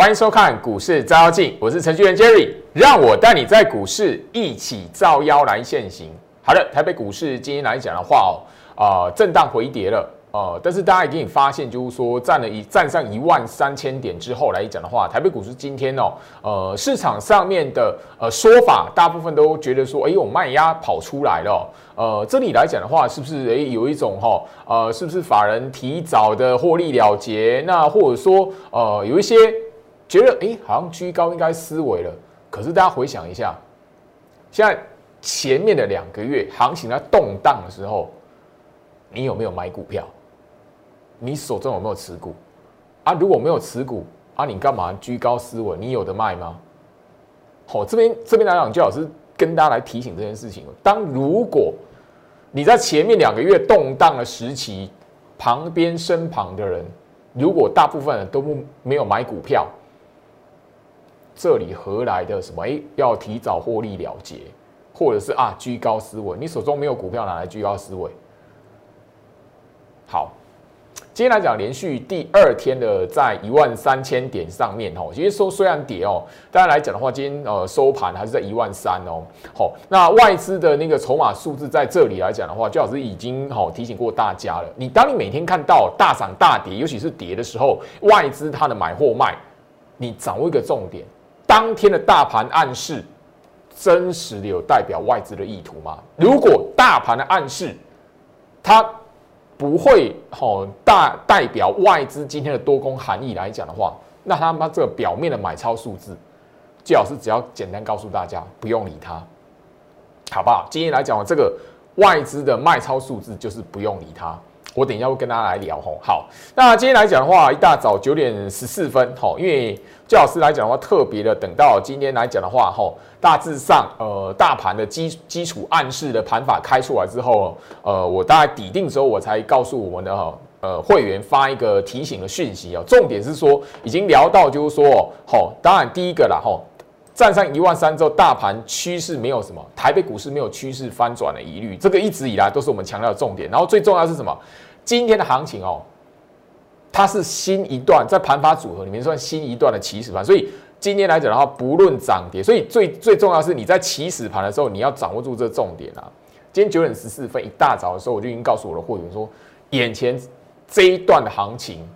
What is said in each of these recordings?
欢迎收看股市照妖镜，我是程序员 Jerry，让我带你在股市一起照妖来现行。好的，台北股市今天来讲的话哦，啊，震荡回跌了，呃，但是大家已经发现，就是说站了一站上一万三千点之后来讲的话，台北股市今天哦，呃，市场上面的呃说法，大部分都觉得说，哎，我卖压跑出来了，呃，这里来讲的话，是不是哎有一种哈，呃，是不是法人提早的获利了结？那或者说，呃，有一些。觉得哎，好像居高应该思维了。可是大家回想一下，现在前面的两个月行情在动荡的时候，你有没有买股票？你手中有没有持股？啊，如果没有持股，啊，你干嘛居高思维？你有的卖吗？好，这边这边来讲，就老师跟大家来提醒这件事情。当如果你在前面两个月动荡的时期，旁边身旁的人，如果大部分人都不没有买股票，这里何来的什么？哎，要提早获利了结，或者是啊居高思维？你手中没有股票，拿来居高思维？好，今天来讲，连续第二天的在一万三千点上面哦。其实说虽然跌哦，大家来讲的话，今天呃收盘还是在一万三哦。好，那外资的那个筹码数字在这里来讲的话，最好是已经好提醒过大家了。你当你每天看到大涨大跌，尤其是跌的时候，外资它的买货卖，你掌握一个重点。当天的大盘暗示，真实的有代表外资的意图吗？如果大盘的暗示，它不会吼大代表外资今天的多空含义来讲的话，那他妈这个表面的买超数字，最好是只要简单告诉大家，不用理它，好不好？今天来讲，这个外资的卖超数字就是不用理它。我等一下会跟大家来聊吼，好，那今天来讲的话，一大早九点十四分吼，因为教老师来讲的话，特别的等到今天来讲的话吼，大致上呃大盘的基基础暗示的盘法开出来之后，呃，我大概底定之后，我才告诉我们的哈呃会员发一个提醒的讯息哦，重点是说已经聊到就是说吼，当然第一个啦吼，站上一万三之后，大盘趋势没有什么，台北股市没有趋势翻转的疑虑，这个一直以来都是我们强调的重点，然后最重要是什么？今天的行情哦，它是新一段在盘发组合里面算新一段的起始盘，所以今天来讲的话，不论涨跌，所以最最重要是你在起始盘的时候，你要掌握住这重点啊。今天九点十四分一大早的时候，我就已经告诉我的会员说，眼前这一段的行情，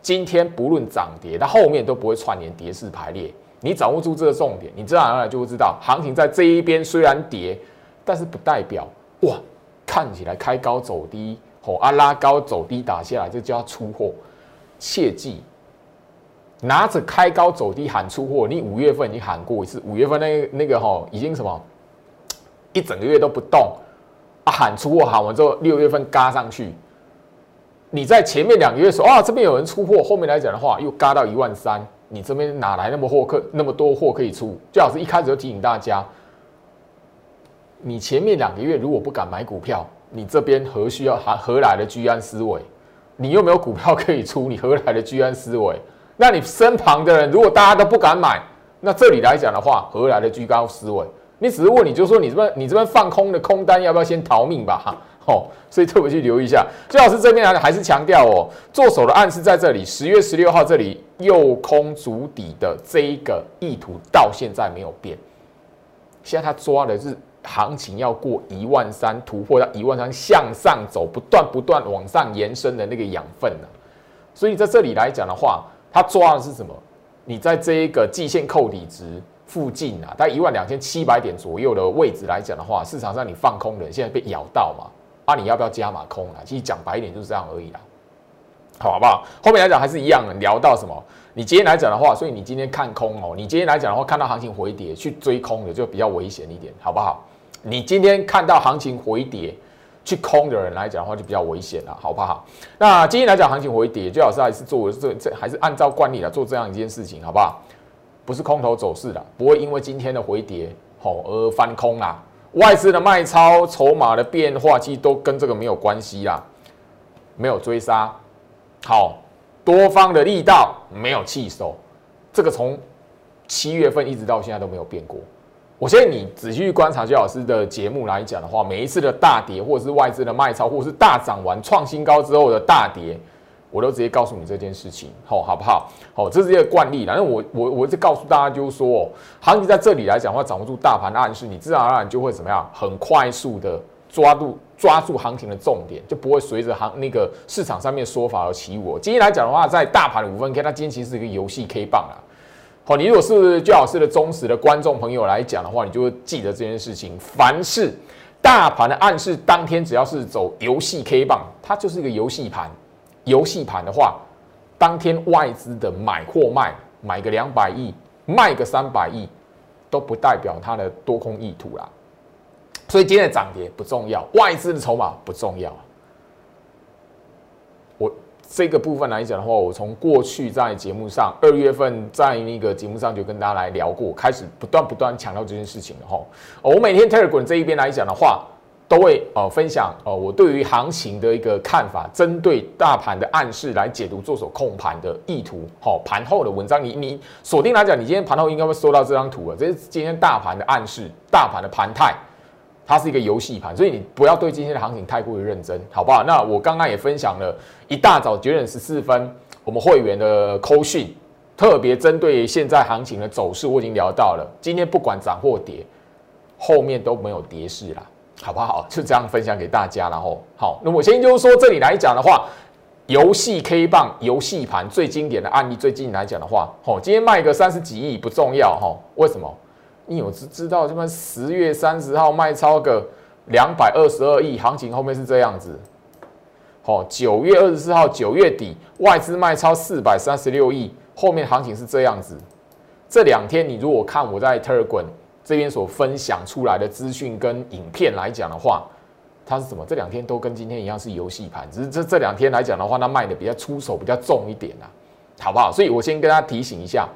今天不论涨跌，它后面都不会串联跌势排列。你掌握住这个重点，你自然而然就会知道，行情在这一边虽然跌，但是不代表哇，看起来开高走低。哦，啊拉高走低打下来，这叫出货，切记拿着开高走低喊出货。你五月份已经喊过一次，五月份那那个哈已经什么一整个月都不动啊，喊出货喊完之后，六月份嘎上去。你在前面两个月说啊，这边有人出货，后面来讲的话又嘎到一万三，你这边哪来那么货可那么多货可以出？最好是一开始就提醒大家，你前面两个月如果不敢买股票。你这边何需要何何来的居安思危？你又没有股票可以出，你何来的居安思危？那你身旁的人如果大家都不敢买，那这里来讲的话，何来的居高思维？你只是问，你就说你这边你这边放空的空单要不要先逃命吧？哈哦，所以特别去留意一下。最老师这边还还是强调哦，做手的暗示在这里，十月十六号这里右空足底的这一个意图到现在没有变，现在他抓的是。行情要过一万三，突破到一万三向上走，不断不断往上延伸的那个养分呢？所以在这里来讲的话，他抓的是什么？你在这一个季线扣底值附近啊，在一万两千七百点左右的位置来讲的话，市场上你放空的现在被咬到嘛？啊，你要不要加码空啊？其实讲白一点就是这样而已啦，好好不好？后面来讲还是一样的，聊到什么？你今天来讲的话，所以你今天看空哦，你今天来讲的话，看到行情回跌去追空的就比较危险一点，好不好？你今天看到行情回跌，去空的人来讲的话就比较危险了，好不好？那今天来讲行情回跌，最好是还是做这这还是按照惯例来做这样一件事情，好不好？不是空头走势的，不会因为今天的回跌好而翻空啦。外资的卖超、筹码的变化，其实都跟这个没有关系啦，没有追杀，好，多方的力道没有弃守，这个从七月份一直到现在都没有变过。我相信你仔细去观察焦老师的节目来讲的话，每一次的大跌，或者是外资的卖超，或者是大涨完创新高之后的大跌，我都直接告诉你这件事情，好，好不好？好，这是一个惯例。反正我我我是告诉大家，就是说，行情在这里来讲的话，掌握住大盘的暗示，你自然而然就会怎么样，很快速的抓住抓住行情的重点，就不会随着行那个市场上面说法而起舞。今天来讲的话，在大盘五分 K，它今天其实是一个游戏 K 棒啊。好，你如果是最老师的忠实的观众朋友来讲的话，你就会记得这件事情。凡是大盘的暗示，当天只要是走游戏 K 棒，它就是一个游戏盘。游戏盘的话，当天外资的买或卖，买个两百亿，卖个三百亿，都不代表它的多空意图啦。所以今天的涨跌不重要，外资的筹码不重要。我这个部分来讲的话，我从过去在节目上，二月份在那个节目上就跟大家来聊过，开始不断不断强调这件事情了哈。我每天 Telegram 这一边来讲的话。都会呃分享呃我对于行情的一个看法，针对大盘的暗示来解读做手控盘的意图。好，盘后的文章，你你锁定来讲，你今天盘后应该会收到这张图啊，这是今天大盘的暗示，大盘的盘态，它是一个游戏盘，所以你不要对今天的行情太过于认真，好不好？那我刚刚也分享了一大早九点十四分，我们会员的扣讯，特别针对现在行情的走势，我已经聊到了。今天不管涨或跌，后面都没有跌势啦。好不好？就这样分享给大家，然后好。那我先就是说，这里来讲的话，游戏 K 棒、游戏盘最经典的案例，最近来讲的话，哦，今天卖个三十几亿不重要，哈，为什么？你有知知道，这么十月三十号卖超个两百二十二亿，行情后面是这样子。好，九月二十四号，九月底外资卖超四百三十六亿，后面行情是这样子。这两天你如果看我在 Telegram。这边所分享出来的资讯跟影片来讲的话，它是什么？这两天都跟今天一样是游戏盘，只是这这两天来讲的话，它卖的比较出手，比较重一点啊，好不好？所以我先跟大家提醒一下，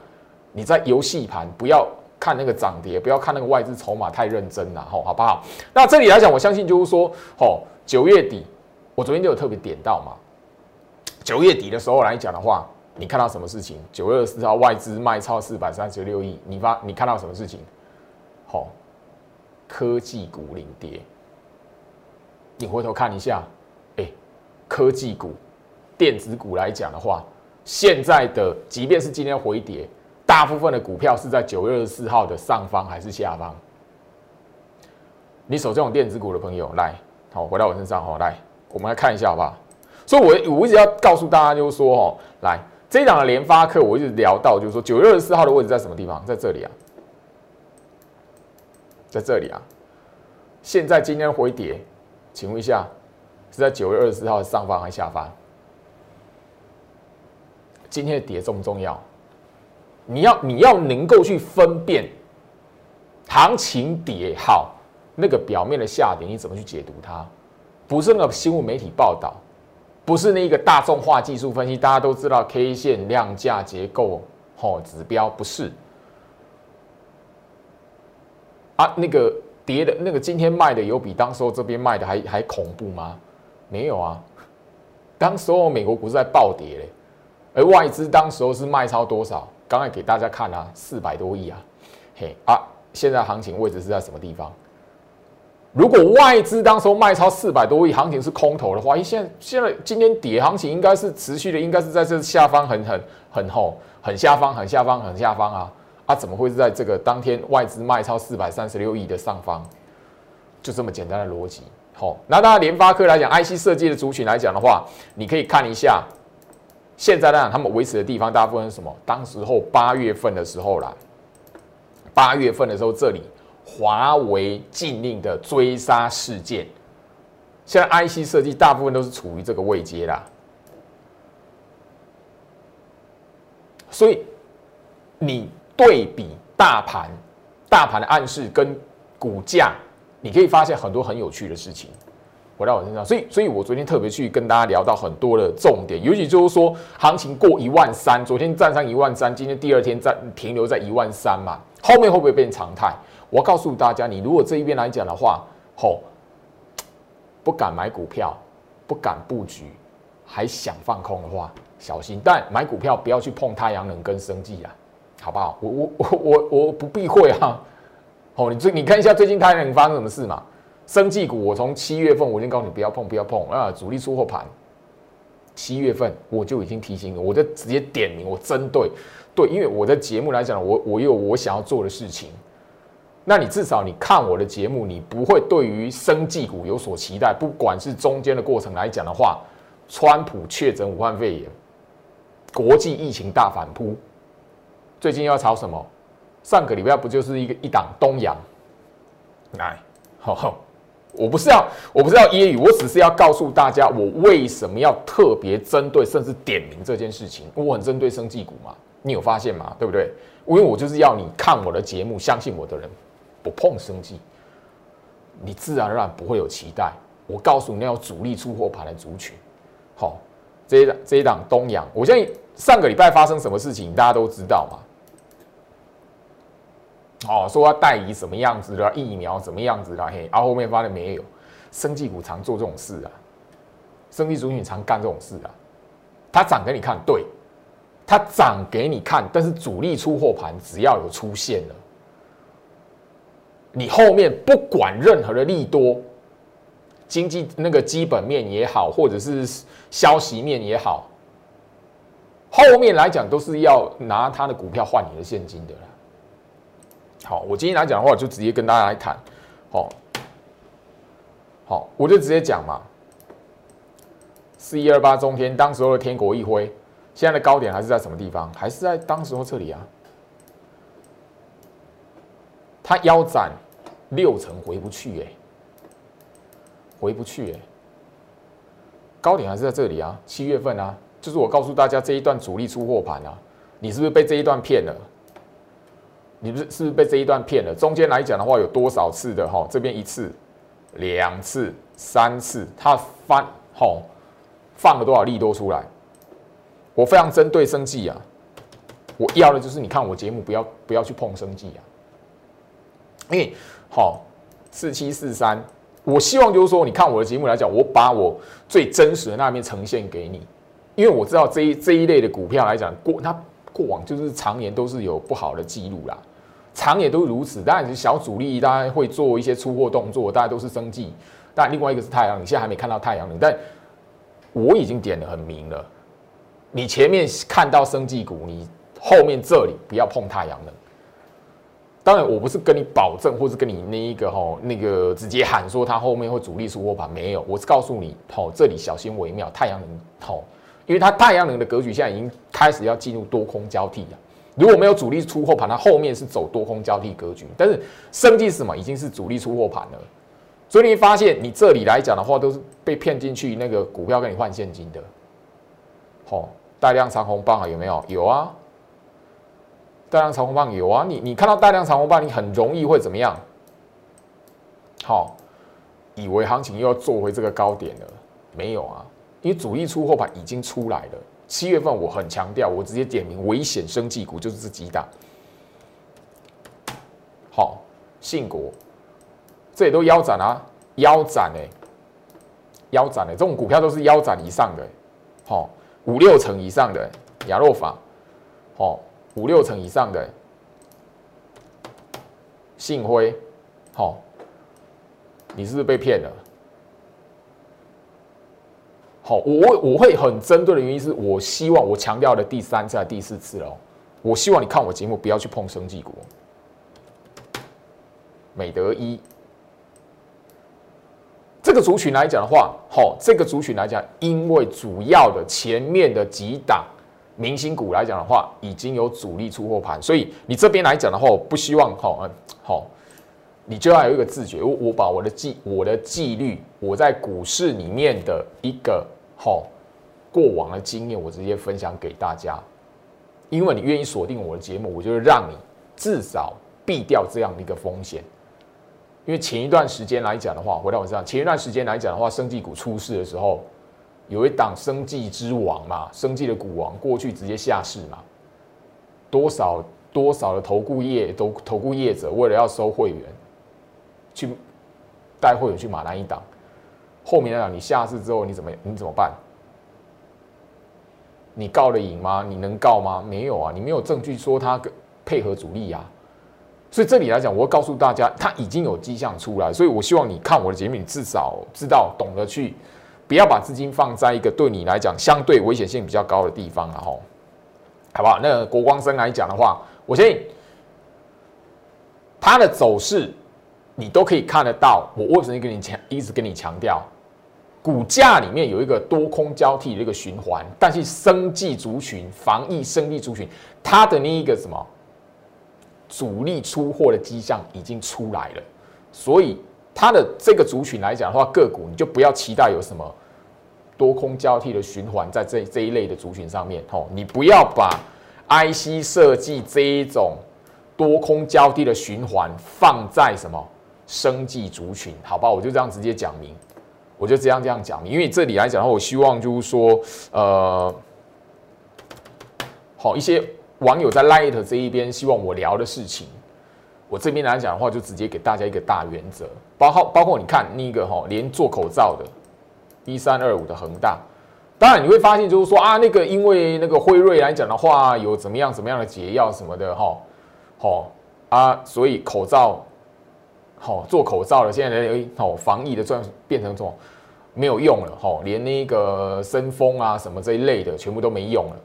你在游戏盘不要看那个涨跌，不要看那个外资筹码太认真了，吼，好不好？那这里来讲，我相信就是说，吼，九月底，我昨天就有特别点到嘛，九月底的时候来讲的话，你看到什么事情？九月二十四号外资卖超四百三十六亿，你发你看到什么事情？好，科技股领跌，你回头看一下，哎，科技股、电子股来讲的话，现在的即便是今天回跌，大部分的股票是在九月二十四号的上方还是下方？你手这种电子股的朋友，来，好，回到我身上，好，来，我们来看一下，好不好？所以，我我一直要告诉大家，就是说，哦，来，这一档的联发科，我一直聊到，就是说，九月二十四号的位置在什么地方？在这里啊。在这里啊，现在今天回跌，请问一下，是在九月二十四号上方还是下方？今天的跌重不重要？你要你要能够去分辨行情跌好，那个表面的下跌你怎么去解读它？不是那个新闻媒体报道，不是那个大众化技术分析，大家都知道 K 线量价结构吼指标不是。啊，那个跌的那个今天卖的有比当时候这边卖的还还恐怖吗？没有啊，当时候美国股市在暴跌嘞，而外资当时候是卖超多少？刚才给大家看啊，四百多亿啊，嘿啊，现在行情位置是在什么地方？如果外资当时候卖超四百多亿，行情是空头的话，现现在今天跌行情应该是持续的，应该是在这下方很很很厚，很下方，很下方，很下方啊。它怎么会是在这个当天外资卖超四百三十六亿的上方？就这么简单的逻辑。好，那当然联发科来讲，IC 设计的族群来讲的话，你可以看一下，现在呢，他们维持的地方大部分是什么？当时候八月份的时候啦，八月份的时候，这里华为禁令的追杀事件，现在 IC 设计大部分都是处于这个位阶啦，所以你。对比大盘，大盘的暗示跟股价，你可以发现很多很有趣的事情。回到我身上，所以，所以我昨天特别去跟大家聊到很多的重点，尤其就是说，行情过一万三，昨天站上一万三，今天第二天在停留在一万三嘛，后面会不会变常态？我告诉大家，你如果这一边来讲的话，吼，不敢买股票，不敢布局，还想放空的话，小心。但买股票不要去碰太阳能跟生技啊。好不好？我我我我我不避讳啊！哦，你最你看一下最近太阳发生什么事嘛？生技股，我从七月份我已经告诉你不要碰，不要碰啊！主力出货盘，七月份我就已经提醒你，我就直接点名，我针对对，因为我的节目来讲，我我有我想要做的事情。那你至少你看我的节目，你不会对于生技股有所期待。不管是中间的过程来讲的话，川普确诊武汉肺炎，国际疫情大反扑，最近要炒什么？上个礼拜不就是一个一档东阳？来，好好，我不是要我不是要揶揄，我只是要告诉大家，我为什么要特别针对甚至点名这件事情。我很针对生技股嘛，你有发现吗？对不对？因为我就是要你看我的节目，相信我的人。不碰生技，你自然而然不会有期待。我告诉你，要主力出货盘的族群，好，这一档这一档东阳，我相信上个礼拜发生什么事情，大家都知道嘛。哦，说要代理什么样子的疫苗，怎么样子的嘿，然后后面发现没有。生技股常做这种事啊，生技族群常干这种事啊。它涨给你看，对，它涨给你看，但是主力出货盘只要有出现了。你后面不管任何的利多，经济那个基本面也好，或者是消息面也好，后面来讲都是要拿他的股票换你的现金的啦。好，我今天来讲的话，就直接跟大家来谈。好，好，我就直接讲嘛。四一二八中天，当时候的天国一辉，现在的高点还是在什么地方？还是在当时候这里啊？它腰斩六成回不去哎，回不去哎，高点还是在这里啊，七月份啊，就是我告诉大家这一段主力出货盘啊，你是不是被这一段骗了？你不是是不是被这一段骗了？中间来讲的话，有多少次的哈？这边一次、两次、三次，它翻吼放了多少利多出来？我非常针对生计啊，我要的就是你看我节目，不要不要去碰生计啊。因为好四七四三，我希望就是说，你看我的节目来讲，我把我最真实的那面呈现给你，因为我知道这一这一类的股票来讲，过它过往就是常年都是有不好的记录啦，常也都如此。当然，小主力大家会做一些出货动作，大家都是生计。但另外一个是太阳能，现在还没看到太阳能，但我已经点的很明了。你前面看到生技股，你后面这里不要碰太阳能。当然，我不是跟你保证，或是跟你那一个吼那个直接喊说它后面会主力出货盘，没有，我是告诉你吼这里小心为妙。太阳能吼，因为它太阳能的格局现在已经开始要进入多空交替了。如果没有主力出货盘，它后面是走多空交替格局。但是升级什么已经是主力出货盘了，所以你发现你这里来讲的话，都是被骗进去那个股票跟你换现金的。吼，大量长红棒啊，有没有？有啊。大量长红棒有啊，你你看到大量长红棒，你很容易会怎么样？好，以为行情又要做回这个高点了？没有啊，因为主力出货盘已经出来了。七月份我很强调，我直接点名危险生技股就是这几档。好，信国这也都腰斩啊，腰斩哎，腰斩哎，这种股票都是腰斩以上的，好五六成以上的亚诺法，好。五六成以上的信辉，好，你是不是被骗了？好，我我会很针对的原因是我希望我强调的第三次、第四次了，我希望你看我节目不要去碰生技股，美德一这个族群来讲的话，好，这个族群来讲，因为主要的前面的几档。明星股来讲的话，已经有主力出货盘，所以你这边来讲的话，我不希望好，嗯，好，你就要有一个自觉，我我把我的纪我的纪律，我在股市里面的一个好过往的经验，我直接分享给大家，因为你愿意锁定我的节目，我就是让你至少避掉这样的一个风险，因为前一段时间来讲的话，回到我身上，前一段时间来讲的话，生技股出事的时候。有一档生计之王嘛，生计的股王过去直接下市嘛，多少多少的投顾业都投顾业者为了要收会员，去带会员去买那一档，后面啊你下市之后你怎么你怎么办？你告了赢吗？你能告吗？没有啊，你没有证据说他配合主力呀，所以这里来讲，我会告诉大家，他已经有迹象出来，所以我希望你看我的节目，你至少知道懂得去。不要把资金放在一个对你来讲相对危险性比较高的地方了吼，好不好？那国光生来讲的话，我相信它的走势你都可以看得到。我为什么跟你强一直跟你强调，股价里面有一个多空交替的一个循环，但是生计族群、防疫生计族群，它的那一个什么主力出货的迹象已经出来了，所以它的这个族群来讲的话，个股你就不要期待有什么。多空交替的循环在这这一类的族群上面，吼，你不要把 IC 设计这一种多空交替的循环放在什么生计族群，好吧？我就这样直接讲明，我就这样这样讲，因为这里来讲的话，我希望就是说，呃，好一些网友在 Light 这一边希望我聊的事情，我这边来讲的话，就直接给大家一个大原则，包括包括你看那个哈，连做口罩的。一三二五的恒大，当然你会发现，就是说啊，那个因为那个辉瑞来讲的话，有怎么样怎么样的解药什么的哈，好啊，所以口罩好做口罩了，现在哎哦，防疫的状变成这种没有用了哈，连那个生风啊什么这一类的全部都没用了。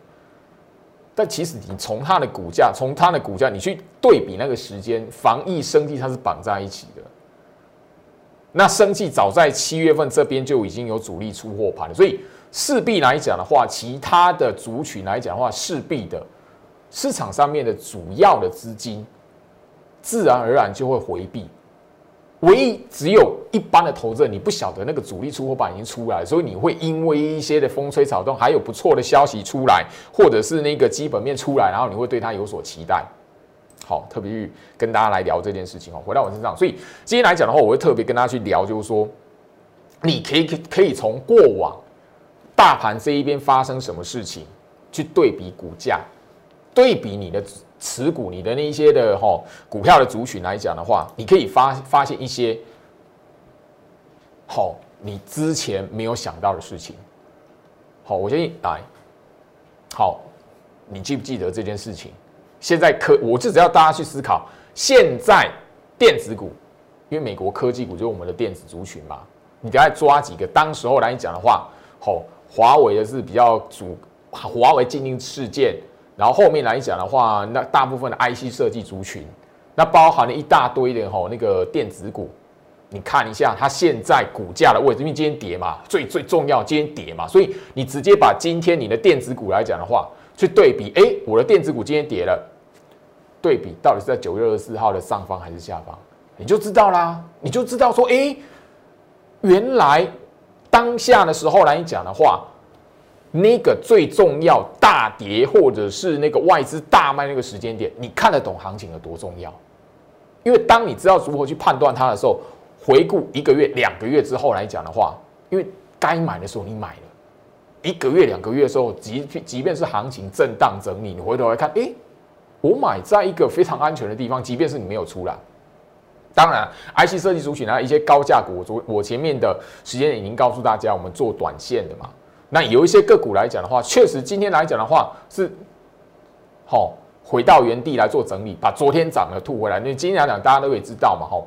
但其实你从它的股价，从它的股价，你去对比那个时间，防疫生计它是绑在一起的。那生计早在七月份这边就已经有主力出货盘了，所以势必来讲的话，其他的族群来讲的话，势必的市场上面的主要的资金，自然而然就会回避。唯一只有一般的投资者，你不晓得那个主力出货板已经出来，所以你会因为一些的风吹草动，还有不错的消息出来，或者是那个基本面出来，然后你会对它有所期待。好，特别去跟大家来聊这件事情哦。回到我身上，所以今天来讲的话，我会特别跟大家去聊，就是说，你可以可以从过往大盘这一边发生什么事情，去对比股价，对比你的持股，你的那一些的哈股票的族群来讲的话，你可以发发现一些好你之前没有想到的事情。好，我先来。好，你记不记得这件事情？现在科，我就只要大家去思考，现在电子股，因为美国科技股就是我们的电子族群嘛，你大概抓几个，当时候来讲的话，吼，华为的是比较主，华为禁令事件，然后后面来讲的话，那大部分的 IC 设计族群，那包含了一大堆的吼那个电子股，你看一下它现在股价的位置，因为今天跌嘛，最最重要今天跌嘛，所以你直接把今天你的电子股来讲的话，去对比，哎，我的电子股今天跌了。对比到底是在九月二十四号的上方还是下方，你就知道啦。你就知道说，哎，原来当下的时候来讲的话，那个最重要大跌或者是那个外资大卖那个时间点，你看得懂行情有多重要？因为当你知道如何去判断它的时候，回顾一个月、两个月之后来讲的话，因为该买的时候你买了，一个月、两个月的时候，即即便是行情震荡整理，你回头来看，哎。我买在一个非常安全的地方，即便是你没有出来。当然，IC 设计族群啊，一些高价股，我昨我前面的时间已经告诉大家，我们做短线的嘛。那有一些个股来讲的话，确实今天来讲的话是，好回到原地来做整理，把昨天涨的吐回来。那今天来讲，大家都可以知道嘛，哈，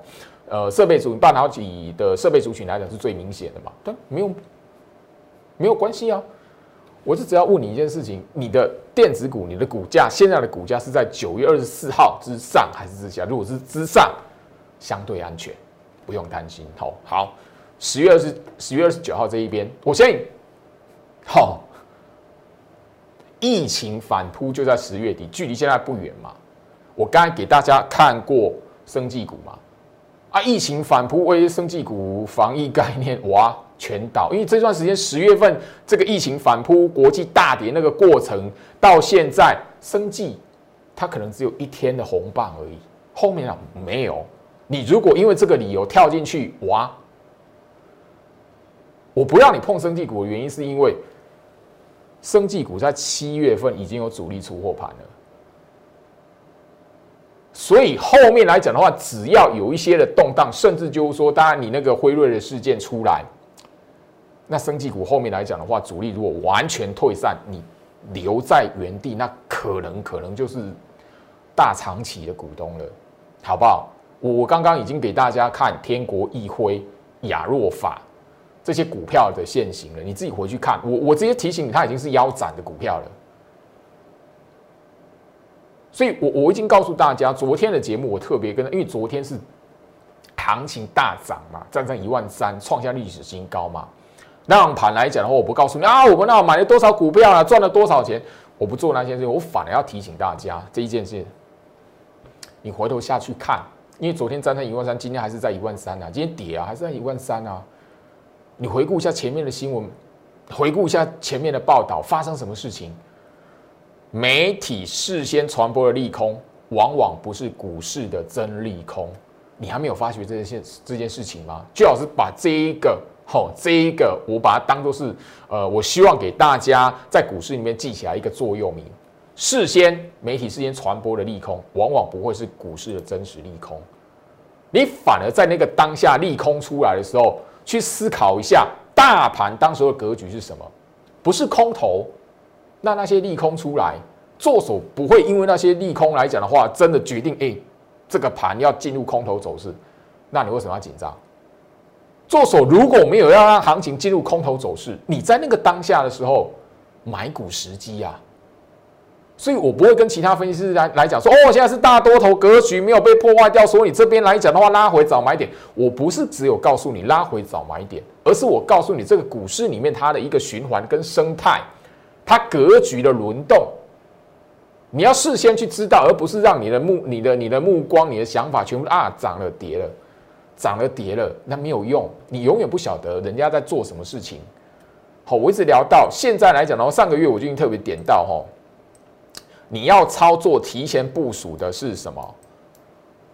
呃，设备组、半导体的设备族群来讲是最明显的嘛，对，没有没有关系啊。我是只要问你一件事情：你的电子股，你的股价现在的股价是在九月二十四号之上还是之下？如果是之上，相对安全，不用担心。好，好，十月二十十月二十九号这一边，我相信，好，疫情反扑就在十月底，距离现在不远嘛。我刚才给大家看过生技股嘛，啊，疫情反扑为生技股防疫概念，哇！全倒，因为这段时间十月份这个疫情反扑、国际大跌那个过程，到现在生计它可能只有一天的红棒而已，后面啊没有。你如果因为这个理由跳进去，哇！我不让你碰生技股的原因，是因为生技股在七月份已经有主力出货盘了，所以后面来讲的话，只要有一些的动荡，甚至就是说，当然你那个辉瑞的事件出来。那生技股后面来讲的话，主力如果完全退散，你留在原地，那可能可能就是大长期的股东了，好不好？我刚刚已经给大家看天国易辉、亚若法，这些股票的现形了。你自己回去看，我我直接提醒你，它已经是腰斩的股票了。所以，我我已经告诉大家，昨天的节目我特别跟，因为昨天是行情大涨嘛，站上一万三，创下历史新高嘛。那盘来讲的话，我不告诉你啊，我们那买了多少股票啊，赚了多少钱，我不做那些事，我反而要提醒大家这一件事。你回头下去看，因为昨天站上一万三，今天还是在一万三啊，今天跌啊，还是在一万三啊。你回顾一下前面的新闻，回顾一下前面的报道，发生什么事情？媒体事先传播的利空，往往不是股市的真利空。你还没有发觉这件这件事情吗？最好是把这一个，好，这一个，我把它当做是，呃，我希望给大家在股市里面记起来一个座右铭：事先媒体事先传播的利空，往往不会是股市的真实利空。你反而在那个当下利空出来的时候，去思考一下大盘当时的格局是什么？不是空头。那那些利空出来，做手不会因为那些利空来讲的话，真的决定哎，这个盘要进入空头走势，那你为什么要紧张？做手如果没有要让行情进入空头走势，你在那个当下的时候买股时机啊，所以我不会跟其他分析师来来讲说，哦，现在是大多头格局没有被破坏掉，所以你这边来讲的话，拉回早买点。我不是只有告诉你拉回早买点，而是我告诉你这个股市里面它的一个循环跟生态。它格局的轮动，你要事先去知道，而不是让你的目、你的、你的目光、你的想法全部啊涨了跌了，涨了跌了，那没有用，你永远不晓得人家在做什么事情。好，我一直聊到现在来讲的话，上个月我就已经特别点到哈，你要操作提前部署的是什么？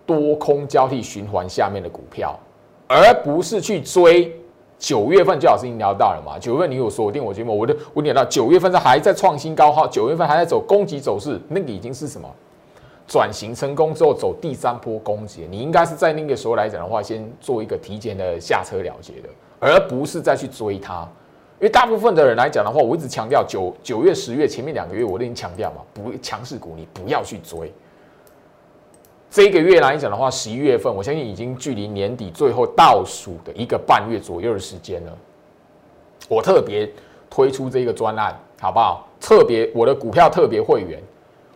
多空交替循环下面的股票，而不是去追。九月份就老师已经聊到了嘛？九月份你有锁定我节目，我的我聊到九月份是还在创新高号，九月份还在走攻击走势，那个已经是什么？转型成功之后走第三波攻击，你应该是在那个时候来讲的话，先做一个提前的下车了结的，而不是再去追它。因为大部分的人来讲的话，我一直强调九九月、十月前面两个月我都已经强调嘛，不强势股你不要去追。这一个月来讲的话，十一月份，我相信已经距离年底最后倒数的一个半月左右的时间了。我特别推出这个专案，好不好？特别我的股票特别会员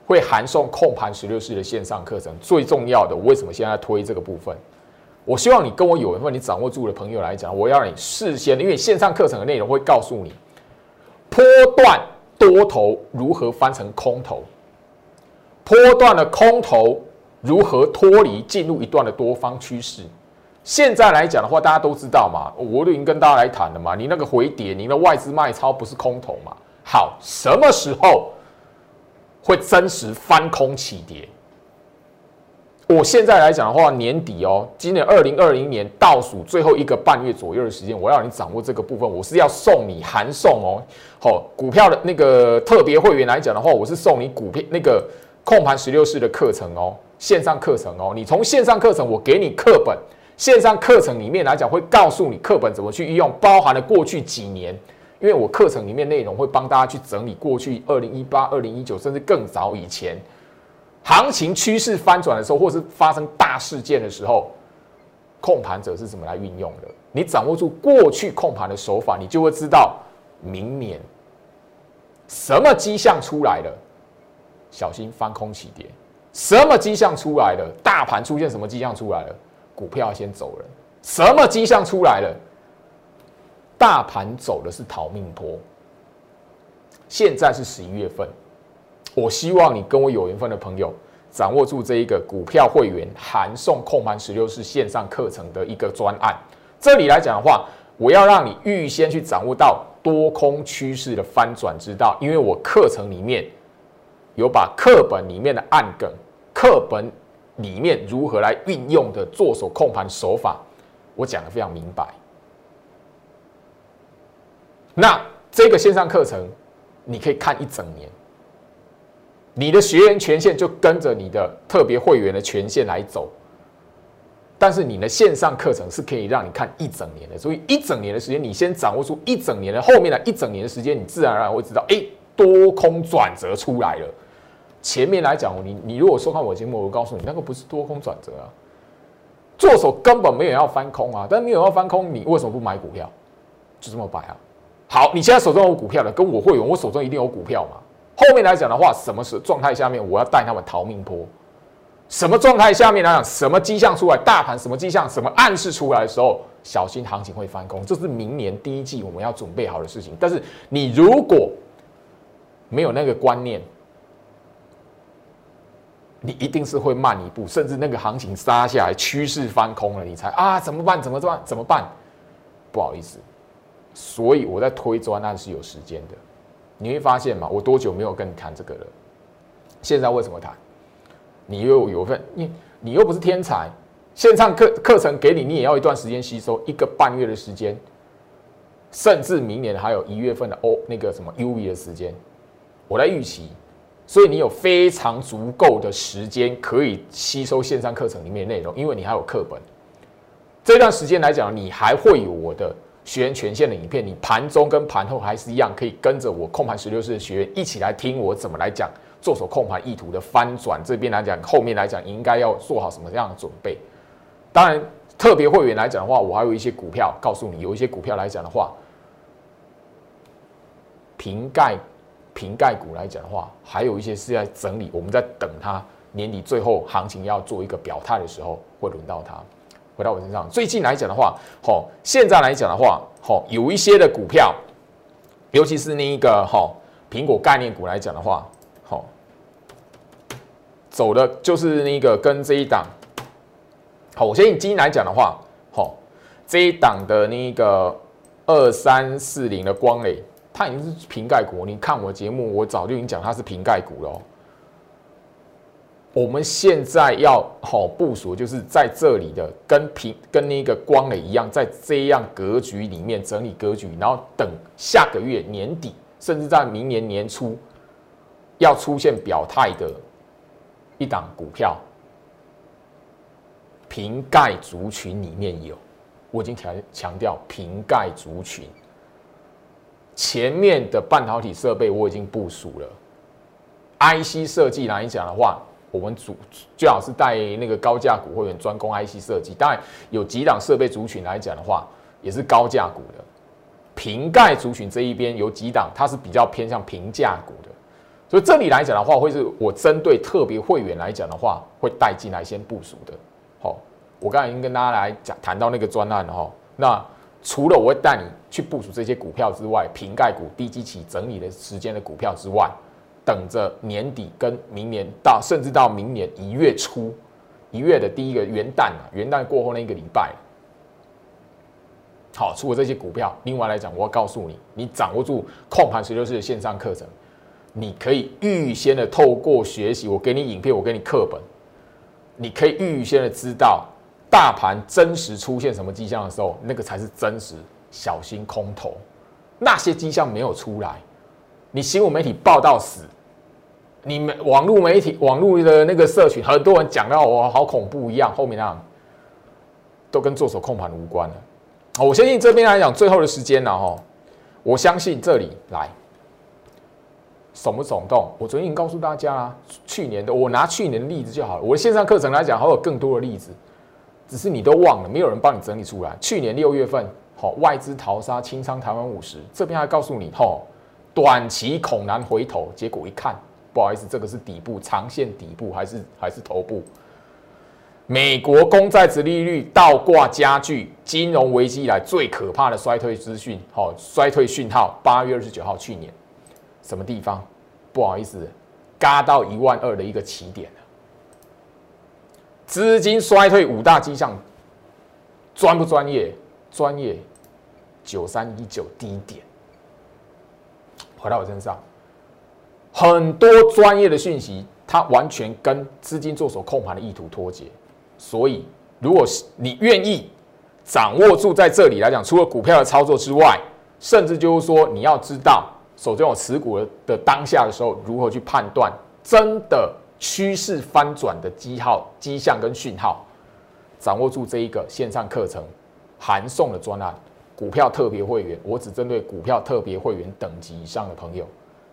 会函送控盘十六式的线上课程。最重要的，我为什么现在推这个部分？我希望你跟我有缘分，你掌握住的朋友来讲，我要你事先，因为线上课程的内容会告诉你，波段多头如何翻成空头，波段的空头。如何脱离进入一段的多方趋势？现在来讲的话，大家都知道嘛，我都已经跟大家来谈了嘛。你那个回跌，你的外资卖超不是空头嘛？好，什么时候会真实翻空起跌？我现在来讲的话，年底哦，今年二零二零年倒数最后一个半月左右的时间，我要你掌握这个部分，我是要送你函送哦。好，股票的那个特别会员来讲的话，我是送你股票那个控盘十六式的课程哦。线上课程哦，你从线上课程，我给你课本，线上课程里面来讲，会告诉你课本怎么去运用，包含了过去几年，因为我课程里面内容会帮大家去整理过去二零一八、二零一九，甚至更早以前，行情趋势翻转的时候，或是发生大事件的时候，控盘者是怎么来运用的？你掌握住过去控盘的手法，你就会知道明年什么迹象出来了，小心翻空起跌。什么迹象出来了？大盘出现什么迹象出来了？股票先走人。什么迹象出来了？大盘走的是逃命坡。现在是十一月份，我希望你跟我有缘分的朋友，掌握住这一个股票会员函送控盘十六式线上课程的一个专案。这里来讲的话，我要让你预先去掌握到多空趋势的翻转之道，因为我课程里面有把课本里面的暗梗。课本里面如何来运用的做手控盘手法，我讲的非常明白。那这个线上课程你可以看一整年，你的学员权限就跟着你的特别会员的权限来走。但是你的线上课程是可以让你看一整年的，所以一整年的时间，你先掌握住一整年的后面的一整年的时间，你自然而然会知道，哎，多空转折出来了。前面来讲，你你如果收看我节目，我告诉你，那个不是多空转折啊，做手根本没有要翻空啊，但没有要翻空，你为什么不买股票？就这么摆啊。好，你现在手中有股票的，跟我会员，我手中一定有股票嘛。后面来讲的话，什么是状态下面我要带他们逃命坡？什么状态下面来讲，什么迹象出来，大盘什么迹象，什么暗示出来的时候，小心行情会翻空，这是明年第一季我们要准备好的事情。但是你如果没有那个观念，你一定是会慢一步，甚至那个行情杀下来，趋势翻空了，你才啊怎么办？怎么办？怎么办？不好意思，所以我在推专案是有时间的。你会发现嘛，我多久没有跟你谈这个了？现在为什么谈？你又有份，你你又不是天才，线上课课程给你，你也要一段时间吸收，一个半月的时间，甚至明年还有一月份的哦那个什么 U V 的时间，我在预期，所以你有非常足够的时间可以吸收线上课程里面的内容，因为你还有课本。这段时间来讲，你还会有我的学员权限的影片，你盘中跟盘后还是一样，可以跟着我控盘十六式的学员一起来听我怎么来讲。做手控盘意图的翻转，这边来讲，后面来讲应该要做好什么样的准备？当然，特别会员来讲的话，我还有一些股票告诉你，有一些股票来讲的话，瓶盖瓶盖股来讲的话，还有一些是在整理，我们在等它年底最后行情要做一个表态的时候，会轮到它回到我身上。最近来讲的话，好，现在来讲的话，好，有一些的股票，尤其是那一个吼苹果概念股来讲的话。好走的就是那个跟这一档，好，我先以今天来讲的话，好，这一档的那个二三四零的光磊，它已经是瓶盖股。你看我节目，我早就已经讲它是瓶盖股了。我们现在要好部署，就是在这里的跟平跟那个光磊一样，在这样格局里面整理格局，然后等下个月年底，甚至在明年年初要出现表态的。一档股票，瓶盖族群里面有，我已经强强调瓶盖族群前面的半导体设备我已经部署了。IC 设计来讲的话，我们主最好是带那个高价股会员专攻 IC 设计。当然有几档设备族群来讲的话，也是高价股的。瓶盖族群这一边有几档，它是比较偏向平价股的。所以这里来讲的话，会是我针对特别会员来讲的话，会带进来先部署的。好，我刚才已经跟大家来讲谈到那个专案了哈。那除了我会带你去部署这些股票之外，瓶盖股低基期整理的时间的股票之外，等着年底跟明年到甚至到明年一月初一月的第一个元旦啊，元旦过后那一个礼拜，好，除了这些股票，另外来讲，我要告诉你，你掌握住控盘十六式的线上课程。你可以预先的透过学习，我给你影片，我给你课本，你可以预先的知道大盘真实出现什么迹象的时候，那个才是真实。小心空头，那些迹象没有出来，你新闻媒体报道死，你们网络媒体、网络的那个社群，很多人讲到我好恐怖一样，后面那样都跟做手控盘无关了。我相信这边来讲，最后的时间了哈，我相信这里来。耸不耸动？我昨天已经告诉大家啦，去年的我拿去年的例子就好了。我的线上课程来讲，还有更多的例子，只是你都忘了，没有人帮你整理出来。去年六月份，好外资淘沙清仓台湾五十，这边还告诉你，吼，短期恐难回头。结果一看，不好意思，这个是底部，长线底部还是还是头部？美国公债殖利率倒挂加剧，金融危机以来最可怕的衰退资讯，好衰退讯号。八月二十九号，去年。什么地方？不好意思，嘎到一万二的一个起点。资金衰退五大迹象，专不专业？专业。九三一九低点，回到我身上，很多专业的讯息，它完全跟资金做手控盘的意图脱节。所以，如果是你愿意掌握住在这里来讲，除了股票的操作之外，甚至就是说，你要知道。手中有持股的当下的时候，如何去判断真的趋势翻转的机号、迹象跟讯号？掌握住这一个线上课程函送的专案，股票特别会员，我只针对股票特别会员等级以上的朋友，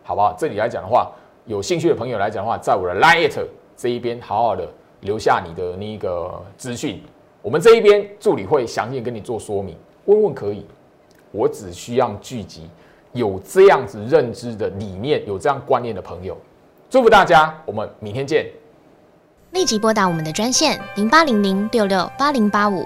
好不好？这里来讲的话，有兴趣的朋友来讲的话，在我的 Lite 这一边好好的留下你的那个资讯，我们这一边助理会详细跟你做说明，问问可以。我只需要聚集有这样子认知的理念、有这样观念的朋友。祝福大家，我们明天见。立即拨打我们的专线零八零零六六八零八五